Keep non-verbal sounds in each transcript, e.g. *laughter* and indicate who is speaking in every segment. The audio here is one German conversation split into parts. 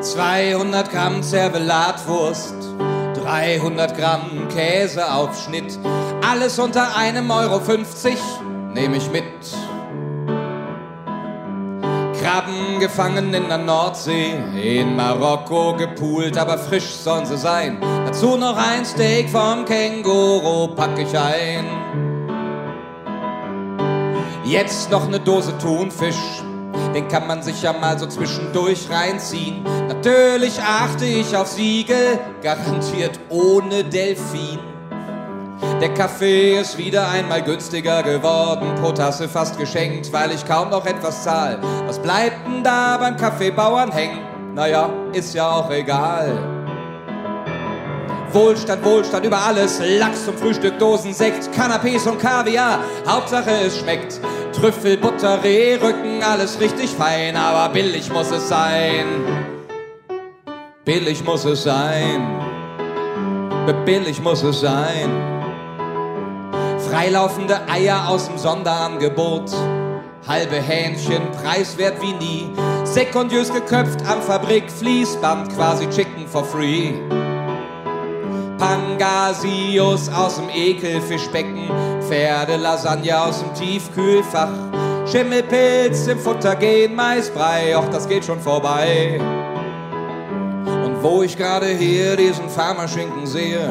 Speaker 1: Zweihundert Gramm Zervelatwurst, 300 Gramm Käseaufschnitt, alles unter einem Euro 50 nehme ich mit. Krabben gefangen in der Nordsee, in Marokko gepoolt, aber frisch sollen sie sein. Dazu noch ein Steak vom Känguru pack ich ein. Jetzt noch eine Dose Thunfisch, den kann man sich ja mal so zwischendurch reinziehen. Natürlich achte ich auf Siegel, garantiert ohne Delfin. Der Kaffee ist wieder einmal günstiger geworden, pro Tasse fast geschenkt, weil ich kaum noch etwas zahl. Was bleibt denn da beim Kaffeebauern hängen? Naja, ist ja auch egal. Wohlstand, Wohlstand über alles, Lachs zum Frühstück, Dosensekt, Canapés und Kaviar, Hauptsache es schmeckt. Trüffel, Butter, Rehrücken, alles richtig fein, aber billig muss es sein. Billig muss es sein. Billig muss es sein. Freilaufende Eier aus dem Sonderangebot. Halbe Hähnchen, preiswert wie nie. Sekundiös geköpft am Fabrik, Fließband, quasi Chicken for free. Pangasius aus dem Ekelfischbecken, Pferdelasagne aus dem Tiefkühlfach, Schimmelpilz im Futter gehen, Maisbrei, auch das geht schon vorbei. Und wo ich gerade hier diesen Pharmaschinken sehe,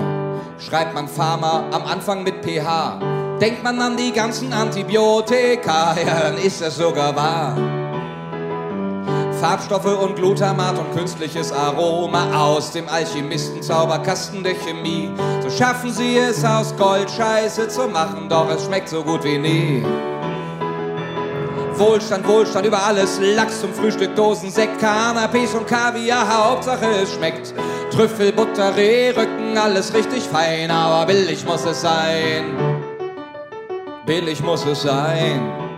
Speaker 1: schreibt man Pharma am Anfang mit PH. Denkt man an die ganzen Antibiotika, *laughs* ja, dann ist es sogar wahr. Farbstoffe und Glutamat und künstliches Aroma aus dem Alchemisten-Zauberkasten der Chemie. So schaffen sie es aus Gold Scheiße zu machen, doch es schmeckt so gut wie nie. Wohlstand, Wohlstand über alles, Lachs zum Frühstück, Dosen, Sekt, Canapés und Kaviar, Hauptsache es schmeckt. Trüffel, Butter, Rehrücken, alles richtig fein, aber billig muss es sein. Billig muss es sein.